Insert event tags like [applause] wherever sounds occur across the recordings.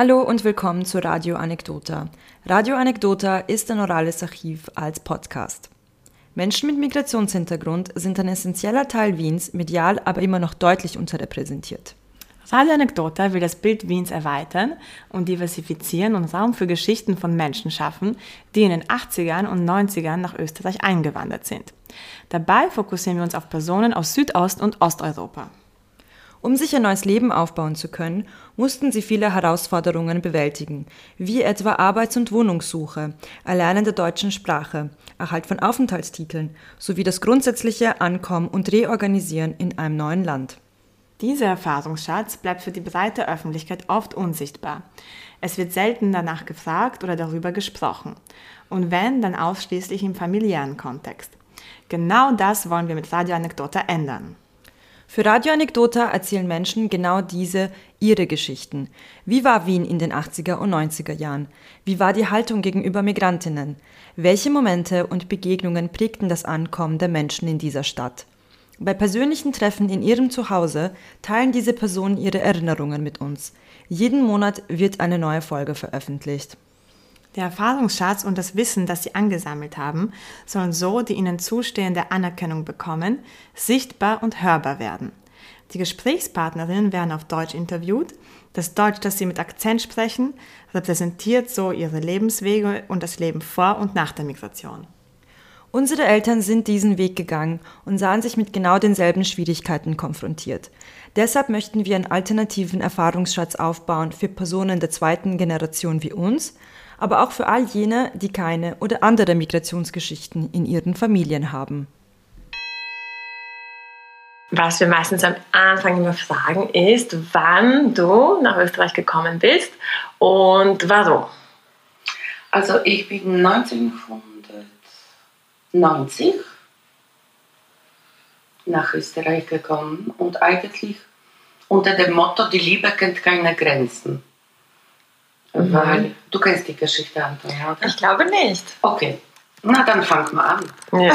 Hallo und willkommen zu Radio Anekdota. Radio Anekdota ist ein orales Archiv als Podcast. Menschen mit Migrationshintergrund sind ein essentieller Teil Wiens, medial aber immer noch deutlich unterrepräsentiert. Radio Anekdota will das Bild Wiens erweitern und diversifizieren und Raum für Geschichten von Menschen schaffen, die in den 80ern und 90ern nach Österreich eingewandert sind. Dabei fokussieren wir uns auf Personen aus Südost- und Osteuropa. Um sich ein neues Leben aufbauen zu können, mussten sie viele Herausforderungen bewältigen, wie etwa Arbeits- und Wohnungssuche, Erlernen der deutschen Sprache, Erhalt von Aufenthaltstiteln sowie das grundsätzliche Ankommen und Reorganisieren in einem neuen Land. Dieser Erfahrungsschatz bleibt für die breite Öffentlichkeit oft unsichtbar. Es wird selten danach gefragt oder darüber gesprochen. Und wenn, dann ausschließlich im familiären Kontext. Genau das wollen wir mit Radio Anekdota ändern. Für Radio Anekdota erzählen Menschen genau diese ihre Geschichten. Wie war Wien in den 80er und 90er Jahren? Wie war die Haltung gegenüber Migrantinnen? Welche Momente und Begegnungen prägten das Ankommen der Menschen in dieser Stadt? Bei persönlichen Treffen in ihrem Zuhause teilen diese Personen ihre Erinnerungen mit uns. Jeden Monat wird eine neue Folge veröffentlicht. Der Erfahrungsschatz und das Wissen, das sie angesammelt haben, sollen so die ihnen zustehende Anerkennung bekommen, sichtbar und hörbar werden. Die Gesprächspartnerinnen werden auf Deutsch interviewt. Das Deutsch, das sie mit Akzent sprechen, repräsentiert so ihre Lebenswege und das Leben vor und nach der Migration. Unsere Eltern sind diesen Weg gegangen und sahen sich mit genau denselben Schwierigkeiten konfrontiert. Deshalb möchten wir einen alternativen Erfahrungsschatz aufbauen für Personen der zweiten Generation wie uns, aber auch für all jene, die keine oder andere Migrationsgeschichten in ihren Familien haben. Was wir meistens am Anfang immer fragen, ist, wann du nach Österreich gekommen bist und warum. Also ich bin 1990 nach Österreich gekommen und eigentlich unter dem Motto, die Liebe kennt keine Grenzen. Mhm. Weil du kennst die Geschichte, Antonia, oder? Ich glaube nicht. Okay, na dann fangen wir an. Ja,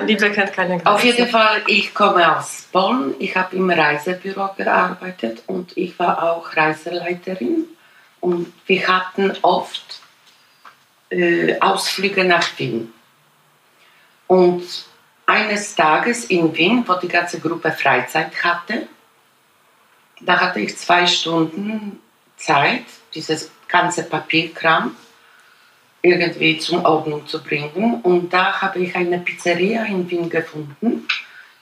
[laughs] Liebe kennt keine Grenzen. Auf jeden Fall, ich komme aus Polen. Ich habe im Reisebüro gearbeitet und ich war auch Reiseleiterin. Und wir hatten oft äh, Ausflüge nach Wien. Und eines Tages in Wien, wo die ganze Gruppe Freizeit hatte, da hatte ich zwei Stunden Zeit, dieses ganze Papierkram irgendwie zur Ordnung zu bringen. Und da habe ich eine Pizzeria in Wien gefunden,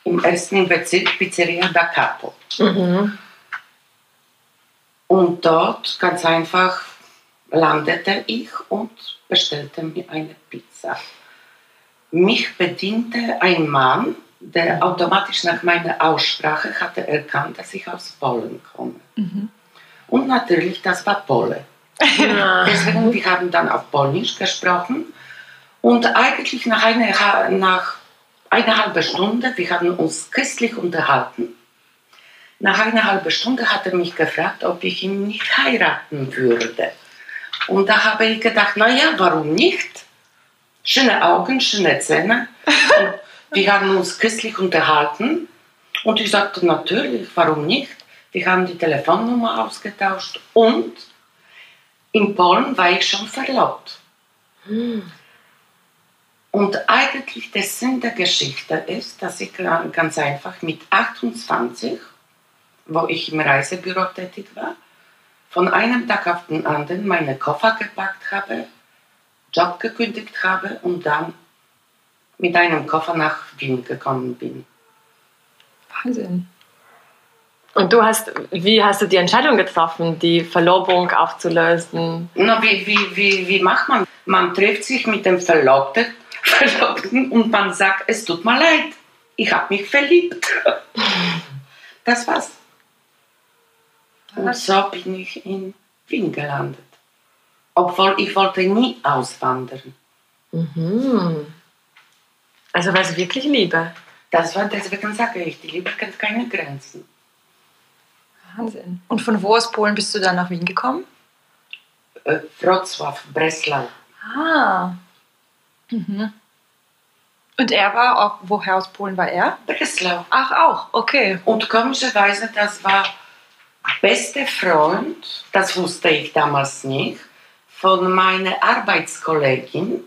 im ersten Bezirk, Pizzeria da Capo. Mhm. Und dort ganz einfach landete ich und bestellte mir eine Pizza. Mich bediente ein Mann, der automatisch nach meiner Aussprache hatte erkannt, dass ich aus Polen komme. Mhm. Und natürlich, das war Pole. [laughs] Deswegen, wir haben dann auf Polnisch gesprochen. Und eigentlich nach einer, nach einer halben Stunde, wir haben uns christlich unterhalten. Nach einer halben Stunde hat er mich gefragt, ob ich ihn nicht heiraten würde. Und da habe ich gedacht, naja, warum nicht? Schöne Augen, schöne Zähne. Und wir haben uns christlich unterhalten. Und ich sagte, natürlich, warum nicht? Wir haben die Telefonnummer ausgetauscht und in Polen war ich schon verlobt. Hm. Und eigentlich der Sinn der Geschichte ist, dass ich ganz einfach mit 28, wo ich im Reisebüro tätig war, von einem Tag auf den anderen meine Koffer gepackt habe, Job gekündigt habe und dann mit einem Koffer nach Wien gekommen bin. Wahnsinn. Und du hast, wie hast du die Entscheidung getroffen, die Verlobung aufzulösen? Na, wie, wie, wie, wie macht man? Man trifft sich mit dem Verlobten, [laughs] Verlobten und man sagt, es tut mir leid, ich habe mich verliebt. [laughs] Das war's. Und so bin ich in Wien gelandet. Obwohl ich wollte nie auswandern. Mhm. Also war es wirklich Liebe? Das war, deswegen sage ich, die Liebe kennt keine Grenzen. Wahnsinn. Und von wo aus Polen bist du dann nach Wien gekommen? Äh, Wrocław, Breslau. Ah. Mhm. Und er war auch, woher aus Polen war er? Breslau. Ach, auch, okay. Und komischerweise, das war beste Freund, das wusste ich damals nicht, von meiner Arbeitskollegin,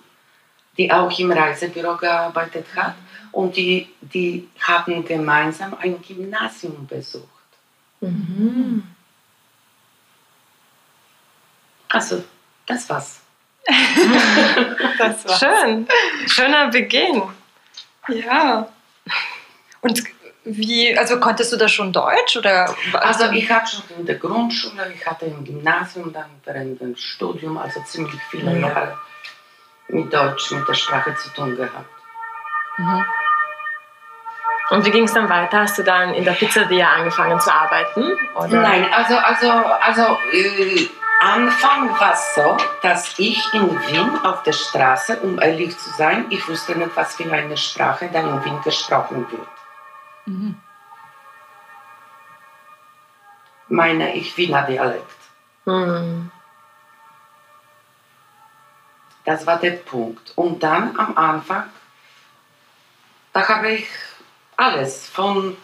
die auch im Reisebüro gearbeitet hat. Und die, die haben gemeinsam ein Gymnasium besucht. Also, das war's. [laughs] Das war Schön. Schöner Beginn. Ja. Und wie, also konntest du da schon Deutsch oder? Also ich habe schon in der Grundschule, ich hatte im Gymnasium, dann während dem Studium, also ziemlich viele Jahre mit Deutsch, mit der Sprache zu tun gehabt. Und wie ging es dann weiter? Hast du dann in der Pizzeria angefangen zu arbeiten? Oder? Nein, also, also, also äh, Anfang war es so, dass ich in Wien auf der Straße, um ehrlich zu sein, ich wusste nicht, was für eine Sprache da in Wien gesprochen wird. Meine ich Wiener Dialekt. Hm. Das war der Punkt. Und dann am Anfang, da habe ich alles von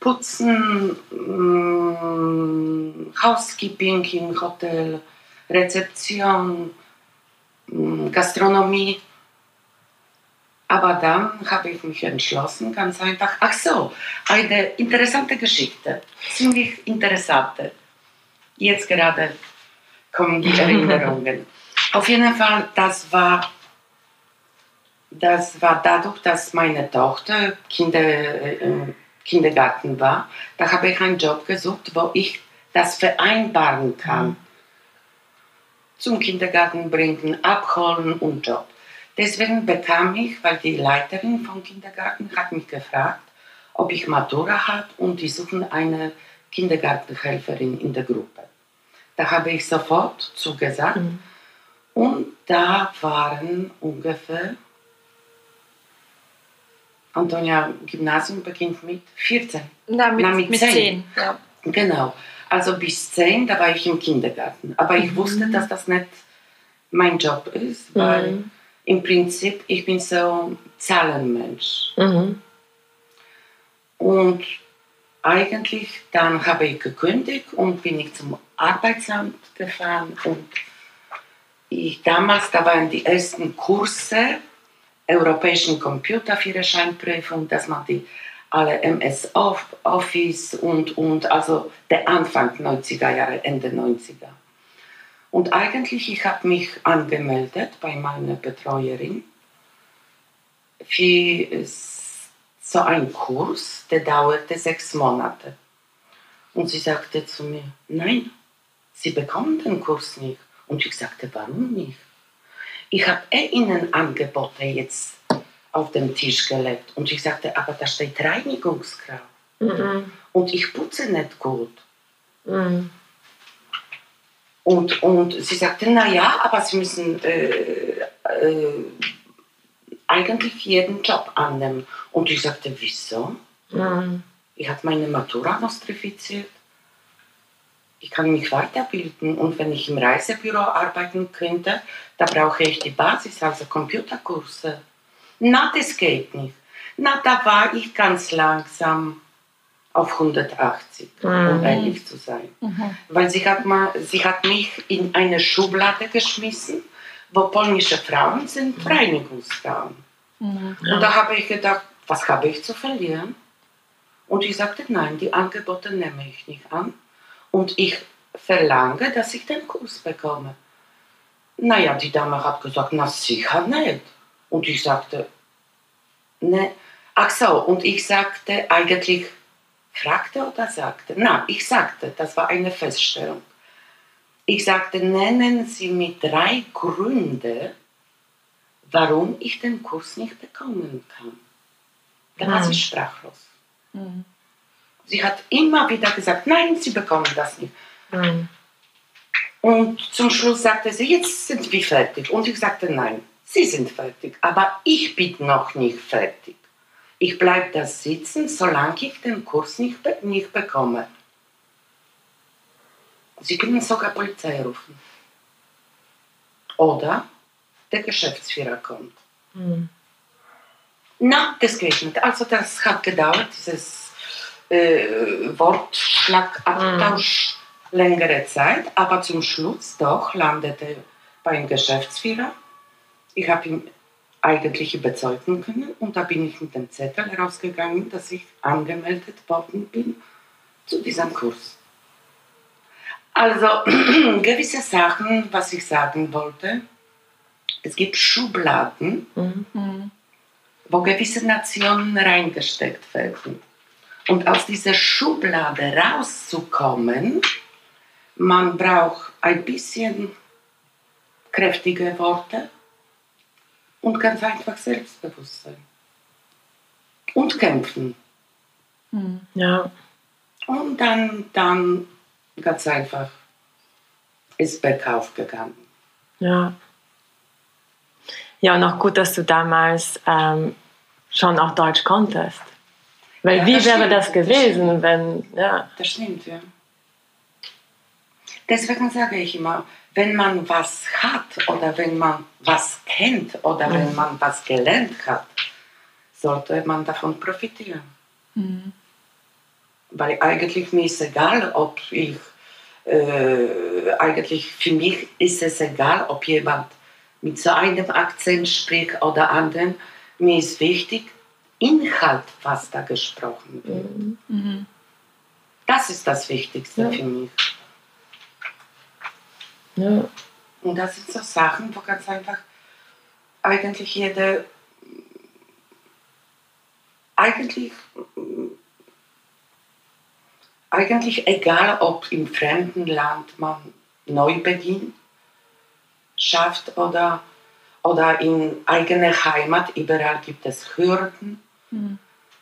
Putzen, mm, Housekeeping im Hotel, Rezeption, mm, Gastronomie. Aber dann habe ich mich entschlossen, ganz einfach, ach so, eine interessante Geschichte, ziemlich interessante. Jetzt gerade kommen die [laughs] Erinnerungen. Auf jeden Fall, das war, das war dadurch, dass meine Tochter Kinder, äh, im Kindergarten war, da habe ich einen Job gesucht, wo ich das vereinbaren kann. Zum Kindergarten bringen, abholen und Job. Deswegen bekam ich, weil die Leiterin vom Kindergarten hat mich gefragt, ob ich Matura habe und die suchen eine Kindergartenhelferin in der Gruppe. Da habe ich sofort zugesagt. Und da waren ungefähr, Antonia, Gymnasium beginnt mit 14. Na, mit, Na, mit mit zehn. zehn. Ja. Genau. Also bis 10, da war ich im Kindergarten. Aber ich wusste, dass das nicht mein Job ist, weil Mhm. im Prinzip ich bin so Zahlenmensch. Mhm. Und eigentlich dann habe ich gekündigt und bin ich zum Arbeitsamt gefahren und ich damals, da waren die ersten Kurse europäischen Computerführerscheinprüfung, dass man die alle MS Off- Office und, und also der Anfang 90er Jahre, Ende 90er. Und eigentlich, ich habe mich angemeldet bei meiner Betreuerin für so einen Kurs, der dauerte sechs Monate. Und sie sagte zu mir, nein, Sie bekommen den Kurs nicht. Und ich sagte, warum nicht? Ich habe eh Ihnen Angebote jetzt auf den Tisch gelegt. Und ich sagte, aber da steht Reinigungskraft. Mhm. Und ich putze nicht gut. Mhm. Und, und sie sagte, na ja, aber Sie müssen äh, äh, eigentlich jeden Job annehmen. Und ich sagte, wieso? Mhm. Ich habe meine Matura nostrifiziert. Ich kann mich weiterbilden und wenn ich im Reisebüro arbeiten könnte, da brauche ich die Basis, also Computerkurse. Na, das geht nicht. Na, da war ich ganz langsam auf 180, um ehrlich zu sein. Weil sie hat, mal, sie hat mich in eine Schublade geschmissen, wo polnische Frauen sind Reinigungsfrauen. Und da habe ich gedacht, was habe ich zu verlieren? Und ich sagte, nein, die Angebote nehme ich nicht an. Und ich verlange, dass ich den Kurs bekomme. Naja, die Dame hat gesagt, na sicher nicht. Und ich sagte, ne. Ach so, und ich sagte eigentlich, fragte oder sagte? Na, ich sagte, das war eine Feststellung. Ich sagte, nennen Sie mir drei Gründe, warum ich den Kurs nicht bekommen kann. Da war sie sprachlos. Sie hat immer wieder gesagt, nein, Sie bekommen das nicht. Mhm. Und zum Schluss sagte sie, jetzt sind wir fertig. Und ich sagte, nein, Sie sind fertig, aber ich bin noch nicht fertig. Ich bleibe da sitzen, solange ich den Kurs nicht, be nicht bekomme. Sie können sogar Polizei rufen. Oder der Geschäftsführer kommt. Mhm. Na, das geht nicht. Also das hat gedauert, dieses äh, Wortschlagabtausch mhm. längere Zeit, aber zum Schluss doch landete beim Geschäftsführer. Ich habe ihn eigentlich überzeugen können und da bin ich mit dem Zettel herausgegangen, dass ich angemeldet worden bin zu diesem Kurs. Also [clears throat] gewisse Sachen, was ich sagen wollte, es gibt Schubladen, mhm. wo gewisse Nationen reingesteckt werden. Und aus dieser Schublade rauszukommen, man braucht ein bisschen kräftige Worte und ganz einfach Selbstbewusstsein. Und kämpfen. Hm. Ja. Und dann, dann ganz einfach ist bergauf gegangen. Ja. Ja, und auch gut, dass du damals ähm, schon auch Deutsch konntest. Weil ja, wie wäre stimmt, das gewesen, das wenn, ja. Das stimmt, ja. Deswegen sage ich immer, wenn man was hat oder wenn man was kennt oder mhm. wenn man was gelernt hat, sollte man davon profitieren. Mhm. Weil eigentlich mir ist egal, ob ich, äh, eigentlich für mich ist es egal, ob jemand mit so einem Akzent spricht oder anderen. Mir ist wichtig, Inhalt, was da gesprochen wird. Mhm. mhm. Das ist das Wichtigste ja. für mich. Ja. Und das sind so Sachen, wo ganz einfach eigentlich jede, eigentlich, eigentlich egal, ob im fremden Land man Neubeginn schafft oder, oder in eigener Heimat, überall gibt es Hürden, mhm.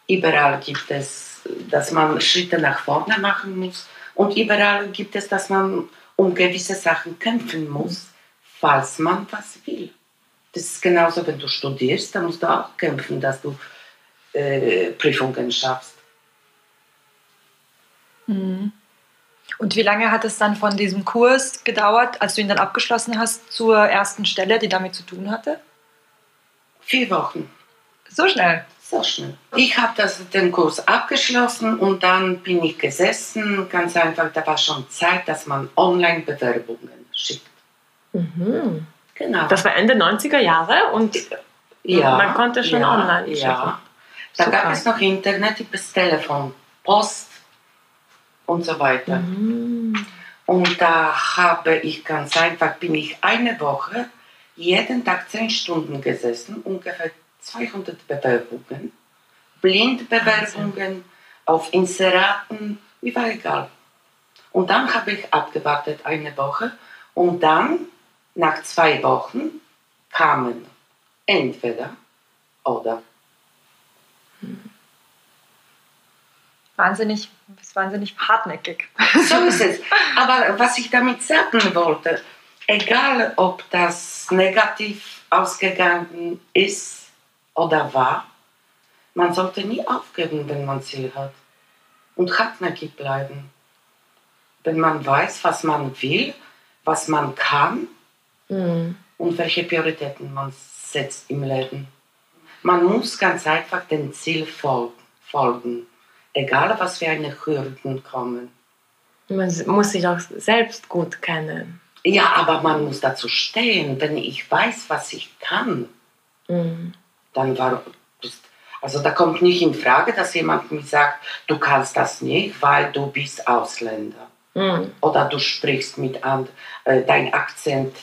überall gibt es, dass man Schritte nach vorne machen muss und überall gibt es, dass man um gewisse Sachen kämpfen muss, falls man was will. Das ist genauso, wenn du studierst, dann musst du auch kämpfen, dass du äh, Prüfungen schaffst. Mhm. Und wie lange hat es dann von diesem Kurs gedauert, als du ihn dann abgeschlossen hast, zur ersten Stelle, die damit zu tun hatte? Vier Wochen. So schnell? So schnell. Ich habe den Kurs abgeschlossen und dann bin ich gesessen. Ganz einfach, da war schon Zeit, dass man Online-Bewerbungen schickt. Mhm. Genau. Das war Ende 90er Jahre und ja, man konnte schon ja, online schicken. Ja. Da Super. gab es noch Internet übers Telefon, Post und so weiter. Mhm. Und da habe ich ganz einfach, bin ich eine Woche jeden Tag zehn Stunden gesessen, ungefähr 200 Bewerbungen, Blindbewerbungen auf Inseraten, mir war egal. Und dann habe ich abgewartet eine Woche und dann, nach zwei Wochen, kamen entweder oder. Wahnsinnig, ist wahnsinnig hartnäckig. So ist es. Aber was ich damit sagen wollte, egal ob das negativ ausgegangen ist, oder war, man sollte nie aufgeben, wenn man Ziel hat und hartnäckig bleiben. Wenn man weiß, was man will, was man kann mhm. und welche Prioritäten man setzt im Leben. Man muss ganz einfach dem Ziel folgen, egal was für eine Hürden kommen. Man muss sich auch selbst gut kennen. Ja, aber man muss dazu stehen, wenn ich weiß, was ich kann. Mhm dann war also da kommt nicht in Frage, dass jemand mir sagt, du kannst das nicht, weil du bist Ausländer. Mhm. Oder du sprichst mit and, äh, dein Akzent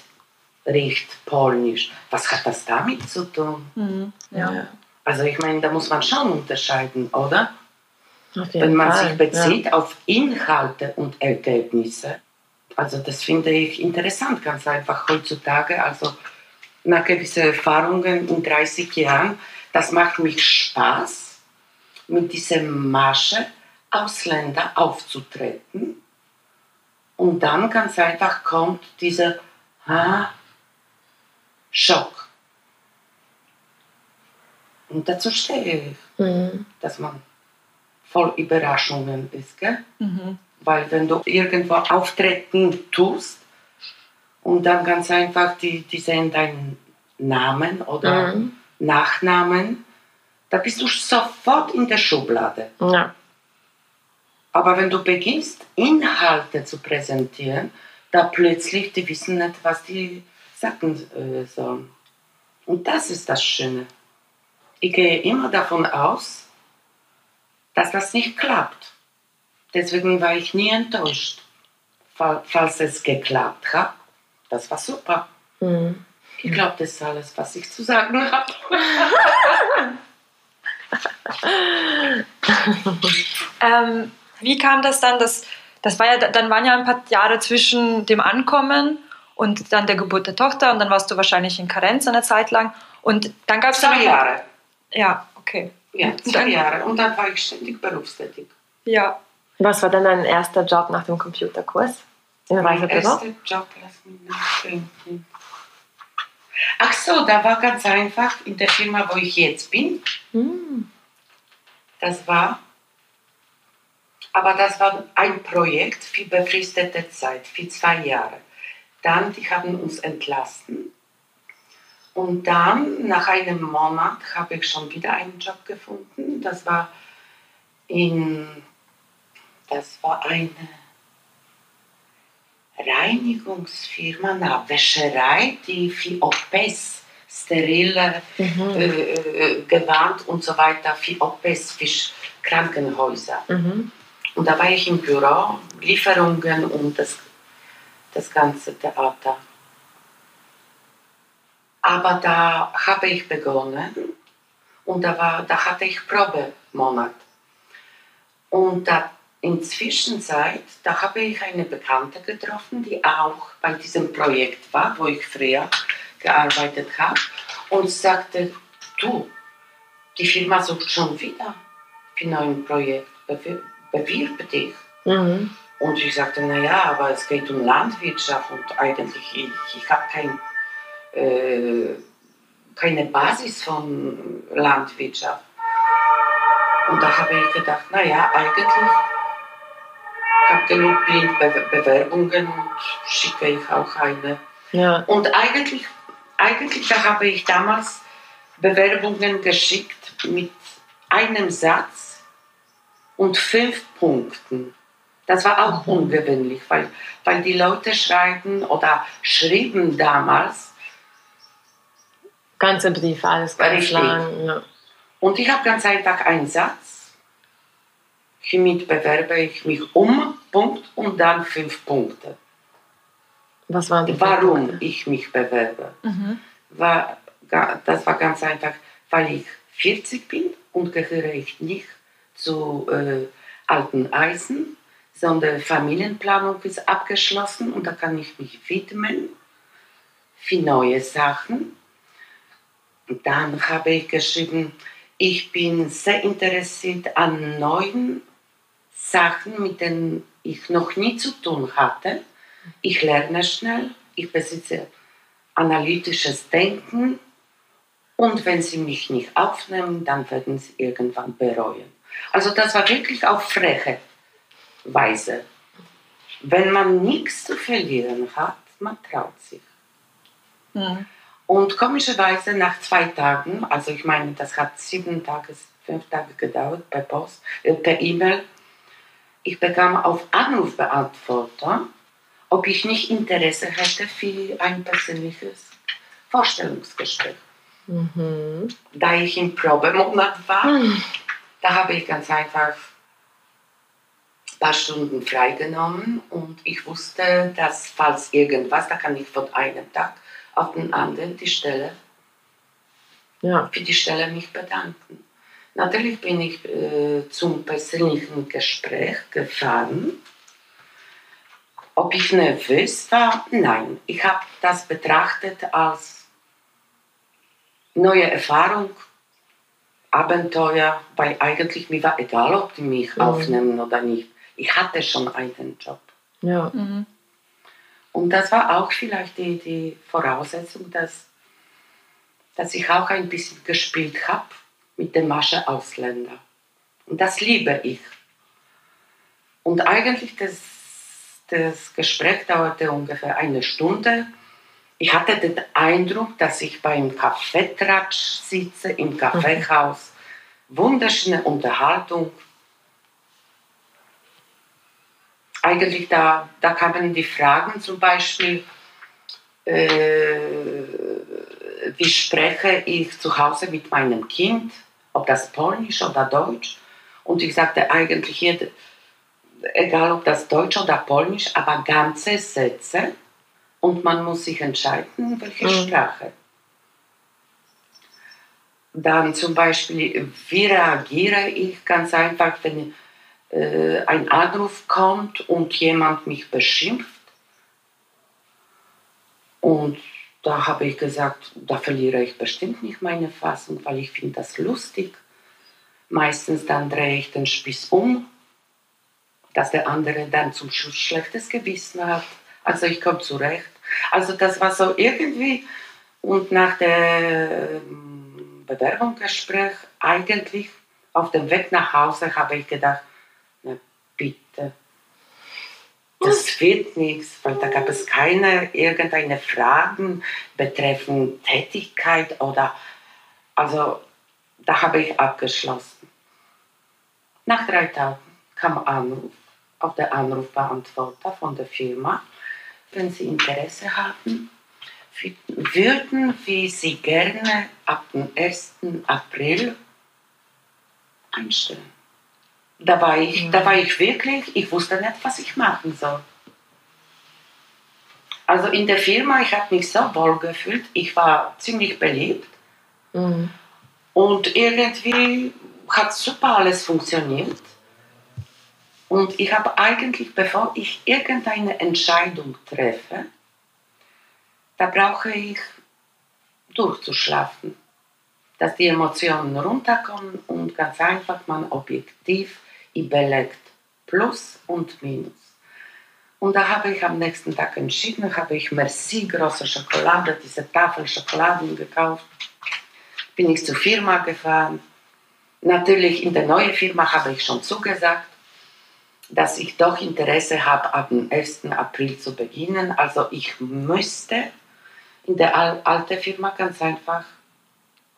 riecht polnisch. Was hat das damit zu tun? Mhm. Ja. Also ich meine, da muss man schon unterscheiden, oder? Wenn man Fall. sich bezieht ja. auf Inhalte und Ergebnisse. Also das finde ich interessant, ganz einfach heutzutage. Also nach gewissen Erfahrungen in 30 Jahren, das macht mich Spaß, mit dieser Masche Ausländer aufzutreten. Und dann ganz einfach kommt dieser ah, Schock. Und dazu stehe ich, mhm. dass man voll Überraschungen ist. Gell? Mhm. Weil wenn du irgendwo auftreten tust, und dann ganz einfach, die, die sehen deinen Namen oder mhm. Nachnamen. Da bist du sofort in der Schublade. Ja. Aber wenn du beginnst, Inhalte zu präsentieren, da plötzlich, die wissen nicht, was die sagen äh, sollen. Und das ist das Schöne. Ich gehe immer davon aus, dass das nicht klappt. Deswegen war ich nie enttäuscht, falls es geklappt hat. Das war super. Mhm. Ich glaube, das ist alles, was ich zu sagen habe. [laughs] ähm, wie kam das dann? Dass, das war ja, dann waren ja ein paar Jahre zwischen dem Ankommen und dann der Geburt der Tochter und dann warst du wahrscheinlich in Karenz eine Zeit lang. Und dann gab es zwei Jahre. Ja, okay. Ja, zwei dann, Jahre. Und dann war ich ständig berufstätig. Ja. Was war dann dein erster Job nach dem Computerkurs? In mein erster Job, lass mich nachdenken. Ach so, da war ganz einfach in der Firma, wo ich jetzt bin. Hm. Das war, aber das war ein Projekt für befristete Zeit, für zwei Jahre. Dann, die haben uns entlassen. Und dann, nach einem Monat, habe ich schon wieder einen Job gefunden. Das war in, das war eine Reinigungsfirma, na, Wäscherei, die für OPs, sterile mhm. äh, äh, Gewand und so weiter, für OPs, für Krankenhäuser. Mhm. Und da war ich im Büro, Lieferungen und das, das ganze Theater. Aber da habe ich begonnen und da, war, da hatte ich Probemonat. Und da in Zwischenzeit, da habe ich eine Bekannte getroffen, die auch bei diesem Projekt war, wo ich früher gearbeitet habe, und sagte, du, die Firma sucht schon wieder für ein neues Projekt, bewirb dich. Mhm. Und ich sagte, naja, aber es geht um Landwirtschaft und eigentlich, ich, ich habe kein, äh, keine Basis von Landwirtschaft. Und da habe ich gedacht, naja, eigentlich habe genug Bewerbungen und schicke ich auch eine. Ja. Und eigentlich, eigentlich habe ich damals Bewerbungen geschickt mit einem Satz und fünf Punkten. Das war auch mhm. ungewöhnlich, weil, weil die Leute schreiben oder schrieben damals. Ganze Brief, alles ganz lang. Ja. Und ich habe ganz einfach einen Satz Hiermit bewerbe ich mich um, Punkt, und dann fünf Punkte. Was waren die Warum Punkte? ich mich bewerbe? Mhm. War, das war ganz einfach, weil ich 40 bin und gehöre ich nicht zu äh, alten Eisen, sondern Familienplanung ist abgeschlossen und da kann ich mich widmen für neue Sachen. Und dann habe ich geschrieben, ich bin sehr interessiert an neuen Sachen, mit denen ich noch nie zu tun hatte. Ich lerne schnell, ich besitze analytisches Denken und wenn sie mich nicht aufnehmen, dann werden sie irgendwann bereuen. Also das war wirklich auf freche Weise. Wenn man nichts zu verlieren hat, man traut sich. Mhm. Und komischerweise nach zwei Tagen, also ich meine, das hat sieben Tage, fünf Tage gedauert per Post, äh, per E-Mail, ich bekam auf Anrufbeantworter, ob ich nicht Interesse hätte für ein persönliches Vorstellungsgespräch. Mhm. Da ich im Probemonat war, mhm. da habe ich ganz einfach ein paar Stunden freigenommen und ich wusste, dass falls irgendwas, da kann ich von einem Tag auf den anderen die Stelle, ja. für die Stelle mich bedanken. Natürlich bin ich äh, zum persönlichen Gespräch gefahren. Ob ich nervös war? Nein. Ich habe das betrachtet als neue Erfahrung, Abenteuer, weil eigentlich mir war egal, ob die mich mhm. aufnehmen oder nicht. Ich hatte schon einen Job. Ja. Mhm. Und das war auch vielleicht die, die Voraussetzung, dass, dass ich auch ein bisschen gespielt habe mit der Masche Ausländer. Und das liebe ich. Und eigentlich das, das Gespräch dauerte ungefähr eine Stunde. Ich hatte den Eindruck, dass ich beim Kaffeetratsch sitze, im Kaffeehaus. Wunderschöne Unterhaltung. eigentlich da, da kamen die Fragen zum Beispiel, äh, wie spreche ich zu Hause mit meinem Kind, ob das Polnisch oder Deutsch. Und ich sagte eigentlich, jede, egal ob das Deutsch oder Polnisch, aber ganze Sätze und man muss sich entscheiden, welche mhm. Sprache. Dann zum Beispiel, wie reagiere ich ganz einfach, wenn äh, ein Anruf kommt und jemand mich beschimpft. Und da habe ich gesagt, da verliere ich bestimmt nicht meine Fassung, weil ich finde das lustig. Meistens dann drehe ich den Spieß um, dass der andere dann zum Schluss schlechtes Gewissen hat. Also ich komme zurecht. Also das war so irgendwie und nach dem Bewerbungsgespräch eigentlich auf dem Weg nach Hause habe ich gedacht, na bitte, das wird nichts, weil da gab es keine irgendeine Fragen betreffend Tätigkeit oder also da habe ich abgeschlossen. Nach drei Tagen kam Anruf auf der Anrufbeantworter von der Firma, wenn Sie Interesse haben, würden wir Sie gerne ab dem 1. April einstellen. Da war ich, mhm. da war ich wirklich, ich wusste nicht, was ich machen soll. Also in der Firma, ich habe mich so wohl gefühlt, ich war ziemlich beliebt. Mhm. Und irgendwie hat super alles funktioniert. Und ich habe eigentlich, bevor ich irgendeine Entscheidung treffe, da brauche ich durchzuschlafen, dass die Emotionen runterkommen und ganz einfach man objektiv überlegt, Plus und Minus. Und da habe ich am nächsten Tag entschieden, habe ich Merci große Schokolade, diese Tafel Schokoladen gekauft, bin ich zur Firma gefahren. Natürlich in der neuen Firma habe ich schon zugesagt, dass ich doch Interesse habe, ab dem 1. April zu beginnen. Also ich müsste in der alten Firma ganz einfach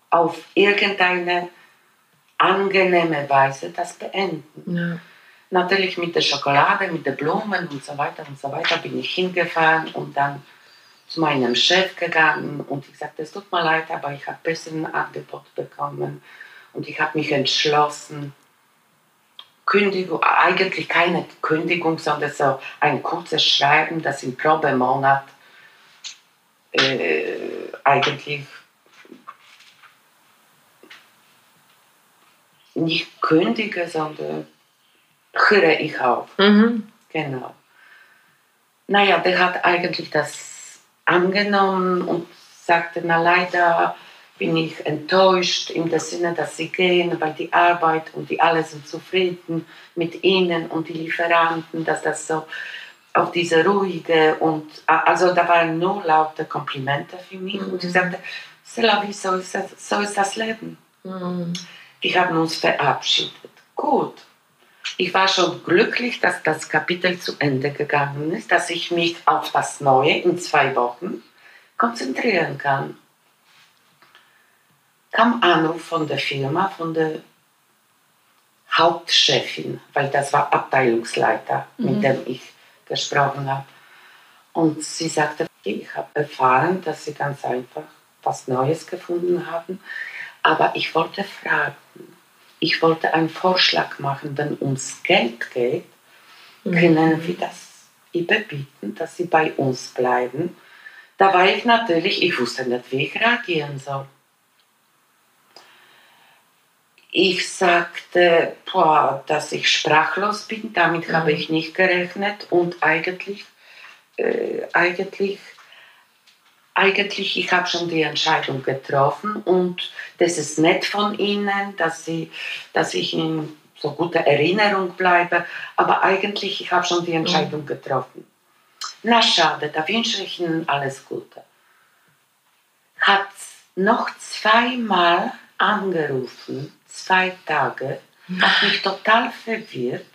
auf irgendeine angenehme Weise das beenden. Ja. Natürlich mit der Schokolade, mit den Blumen und so weiter und so weiter bin ich hingefahren und dann zu meinem Chef gegangen und ich sagte, es tut mir leid, aber ich habe ein Angebot bekommen und ich habe mich entschlossen, Kündigung, eigentlich keine Kündigung, sondern so ein kurzes Schreiben, das im Probemonat äh, eigentlich nicht kündige, sondern höre ich auf. Mhm. Genau. Naja, der hat eigentlich das angenommen und sagte, na leider bin ich enttäuscht im Sinne, dass sie gehen, weil die Arbeit und die alle sind zufrieden mit ihnen und die Lieferanten, dass das so auf diese ruhige und also da waren nur laute Komplimente für mich mhm. und ich sagte, so ist das, so ist das Leben. Mhm. Die haben uns verabschiedet. Gut. Ich war schon glücklich, dass das Kapitel zu Ende gegangen ist, dass ich mich auf das Neue in zwei Wochen konzentrieren kann kam Anruf von der Firma, von der Hauptchefin, weil das war Abteilungsleiter, mhm. mit dem ich gesprochen habe. Und sie sagte, ich habe erfahren, dass sie ganz einfach was Neues gefunden haben, aber ich wollte fragen, ich wollte einen Vorschlag machen, wenn ums Geld geht, mhm. können wir das überbieten, dass sie bei uns bleiben. Da war ich natürlich, ich wusste nicht, wie ich reagieren soll. Ich sagte, boah, dass ich sprachlos bin, damit mhm. habe ich nicht gerechnet und eigentlich, äh, eigentlich, eigentlich, ich habe schon die Entscheidung getroffen und das ist nett von Ihnen, dass, Sie, dass ich in so guter Erinnerung bleibe, aber eigentlich, ich habe schon die Entscheidung getroffen. Na schade, da wünsche ich Ihnen alles Gute. Hat noch zweimal angerufen zwei Tage, hat mich total verwirrt.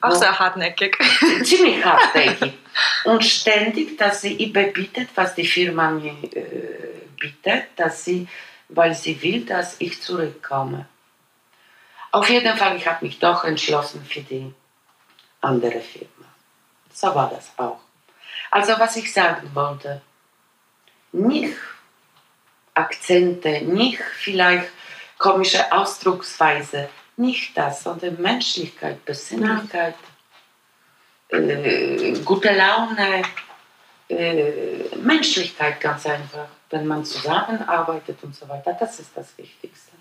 Auch sehr hartnäckig. Ziemlich hartnäckig. [laughs] Und ständig, dass sie überbietet, was die Firma mir äh, bietet, dass sie, weil sie will, dass ich zurückkomme. Auf jeden Fall, ich habe mich doch entschlossen für die andere Firma. So war das auch. Also was ich sagen wollte, nicht Akzente, nicht vielleicht komische Ausdrucksweise, nicht das, sondern Menschlichkeit, Besinnlichkeit, äh, gute Laune, äh, Menschlichkeit ganz einfach, wenn man zusammenarbeitet und so weiter, das ist das Wichtigste.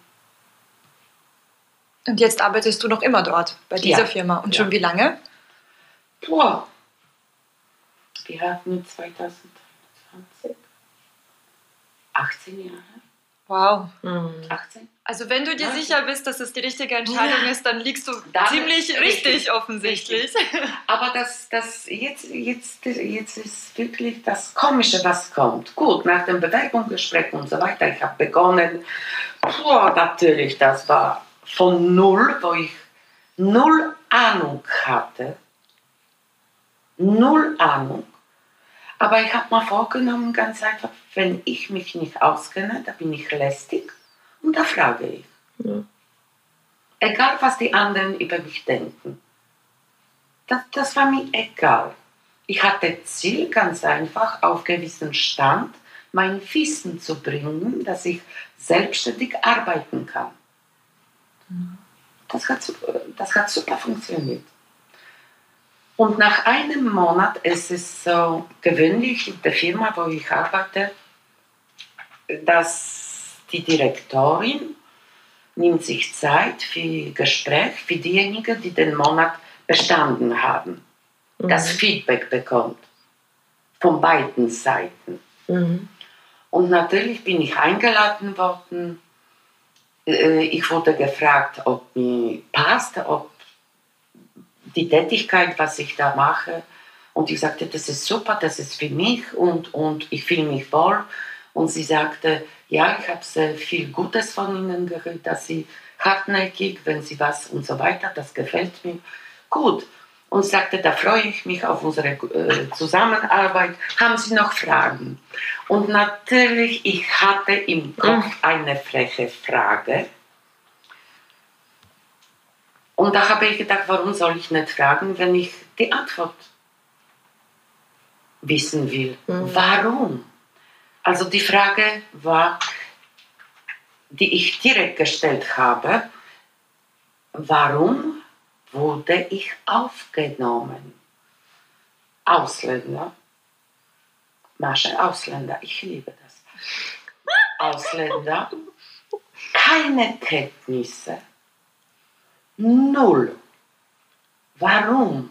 Und jetzt arbeitest du noch immer dort, bei dieser Ja. Firma. Und Ja. schon wie lange? Boah, wir hatten 2020 18 Jahre. Wow. 18? Also wenn du dir Ja. sicher bist, dass es die richtige Entscheidung ist, dann liegst du Dann ziemlich richtig, richtig, offensichtlich. Aber das, das jetzt, jetzt, jetzt ist wirklich das Komische, was kommt. Gut, nach dem Bewerbungsgespräch und so weiter, ich habe begonnen. Boah, natürlich, das war von null, wo ich null Ahnung hatte. Null Ahnung. Aber ich habe mir vorgenommen, ganz einfach, wenn ich mich nicht auskenne, da bin ich lästig und da frage ich. Egal, was die anderen über mich denken. Das, das war mir egal. Ich hatte Ziel, ganz einfach, auf gewissen Stand mein Wissen zu bringen, dass ich selbstständig arbeiten kann. Das hat, das hat super funktioniert. Und nach einem Monat, es ist so gewöhnlich in der Firma, wo ich arbeite, dass die Direktorin nimmt sich Zeit für Gespräch für diejenigen, die den Monat bestanden haben, das Feedback bekommt von beiden Seiten. Und natürlich bin ich eingeladen worden. Äh, Ich wurde gefragt, ob mir passt, ob die Tätigkeit, was ich da mache. Und ich sagte, das ist super, das ist für mich und, und ich fühle mich wohl. Und sie sagte, ja, ich habe sehr viel Gutes von Ihnen gehört, dass Sie hartnäckig, wenn Sie was und so weiter, das gefällt mir. Gut. Und sagte, da freue ich mich auf unsere äh, Zusammenarbeit. Haben Sie noch Fragen? Und natürlich, ich hatte im Kopf eine freche Frage. Und da habe ich gedacht, warum soll ich nicht fragen, wenn ich die Antwort wissen will? Warum? Also die Frage war, die ich direkt gestellt habe, warum wurde ich aufgenommen? Ausländer. Masche, Ausländer, ich liebe das. Ausländer, keine Kenntnisse, null. Warum?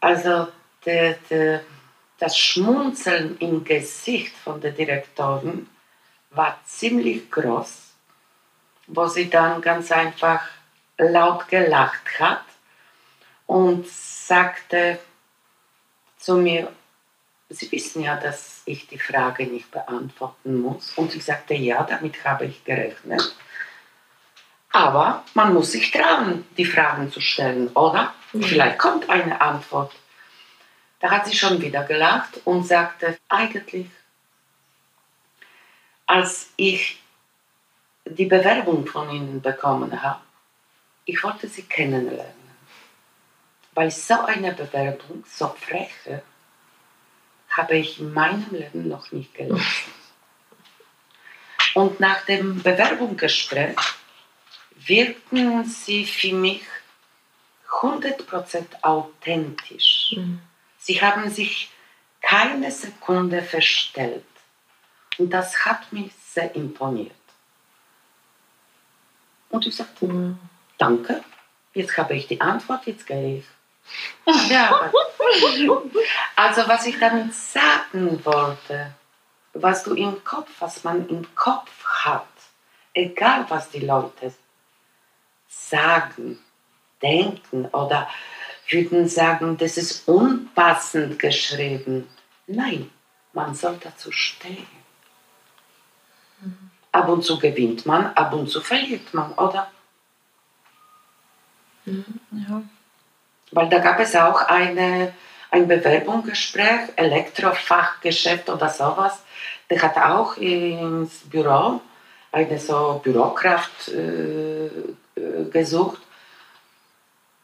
Also der, der, das Schmunzeln im Gesicht von der Direktorin war ziemlich groß, wo sie dann ganz einfach laut gelacht hat und sagte zu mir, Sie wissen ja, dass ich die Frage nicht beantworten muss. Und ich sagte, ja, damit habe ich gerechnet. Aber man muss sich trauen, die Fragen zu stellen, oder? Vielleicht kommt eine Antwort. Da hat sie schon wieder gelacht und sagte, eigentlich, als ich die Bewerbung von Ihnen bekommen habe, ich wollte Sie kennenlernen. Weil so eine Bewerbung, so freche, habe ich in meinem Leben noch nicht gelesen. Und nach dem Bewerbungsgespräch wirkten sie für mich 100% authentisch. Sie haben sich keine Sekunde verstellt. Und das hat mich sehr imponiert. Und ich sagte, danke, jetzt habe ich die Antwort, jetzt gehe ich. [laughs] Ja, [laughs] also was ich damit sagen wollte, was du im Kopf, was man im Kopf hat, egal was die Leute sagen, denken oder würden sagen, das ist unpassend geschrieben. Nein, man soll dazu stehen. Ab und zu gewinnt man, ab und zu verliert man, oder? Ja. Weil da gab es auch eine, ein Bewerbungsgespräch, Elektrofachgeschäft oder sowas. Der hat auch ins Büro eine so Bürokraft äh, gesucht.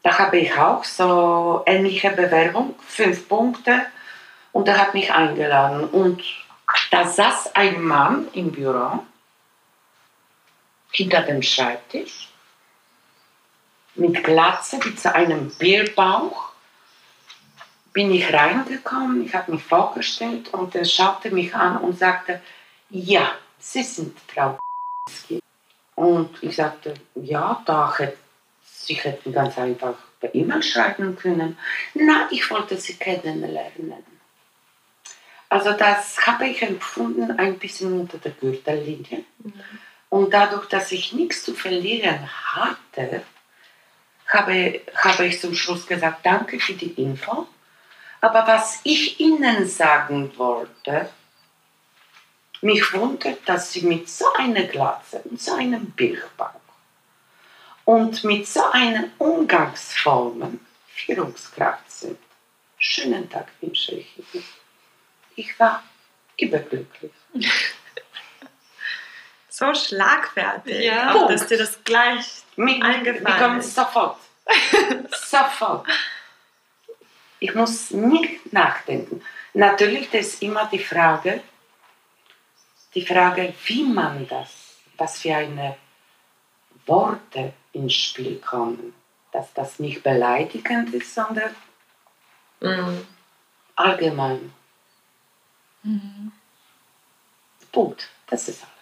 da habe ich auch so ähnliche Bewerbung, fünf Punkte, und er hat mich eingeladen. Und da saß ein Mann im Büro hinter dem Schreibtisch mit Glatze, mit so einem Bierbauch. Bin ich reingekommen, ich habe mich vorgestellt und er schaute mich an und sagte, ja, Sie sind Frau Und ich sagte, ja, da hätte, Sie hätten ganz einfach per E-Mail schreiben können. Na, ich wollte Sie kennenlernen. Also das habe ich empfunden ein bisschen unter der Gürtellinie. Mhm. Und dadurch, dass ich nichts zu verlieren hatte, habe, habe ich zum Schluss gesagt, danke für die Info. Aber was ich Ihnen sagen wollte, mich wundert, dass Sie mit so einer Glatze und so einem Bildbauch und mit so einer Umgangsformen Führungskraft sind. Schönen Tag wünsche ich Ihnen. Ich war überglücklich. [laughs] so schlagfertig, ja. auch, dass dir das gleich mit, eingefallen ist. Sofort. [laughs] sofort. Ich muss nicht nachdenken. Natürlich das ist immer die Frage, die Frage, wie man das, was für eine Worte ins Spiel kommen. Dass das nicht beleidigend ist, sondern mhm. allgemein. Mhm. Punkt. Das ist alles.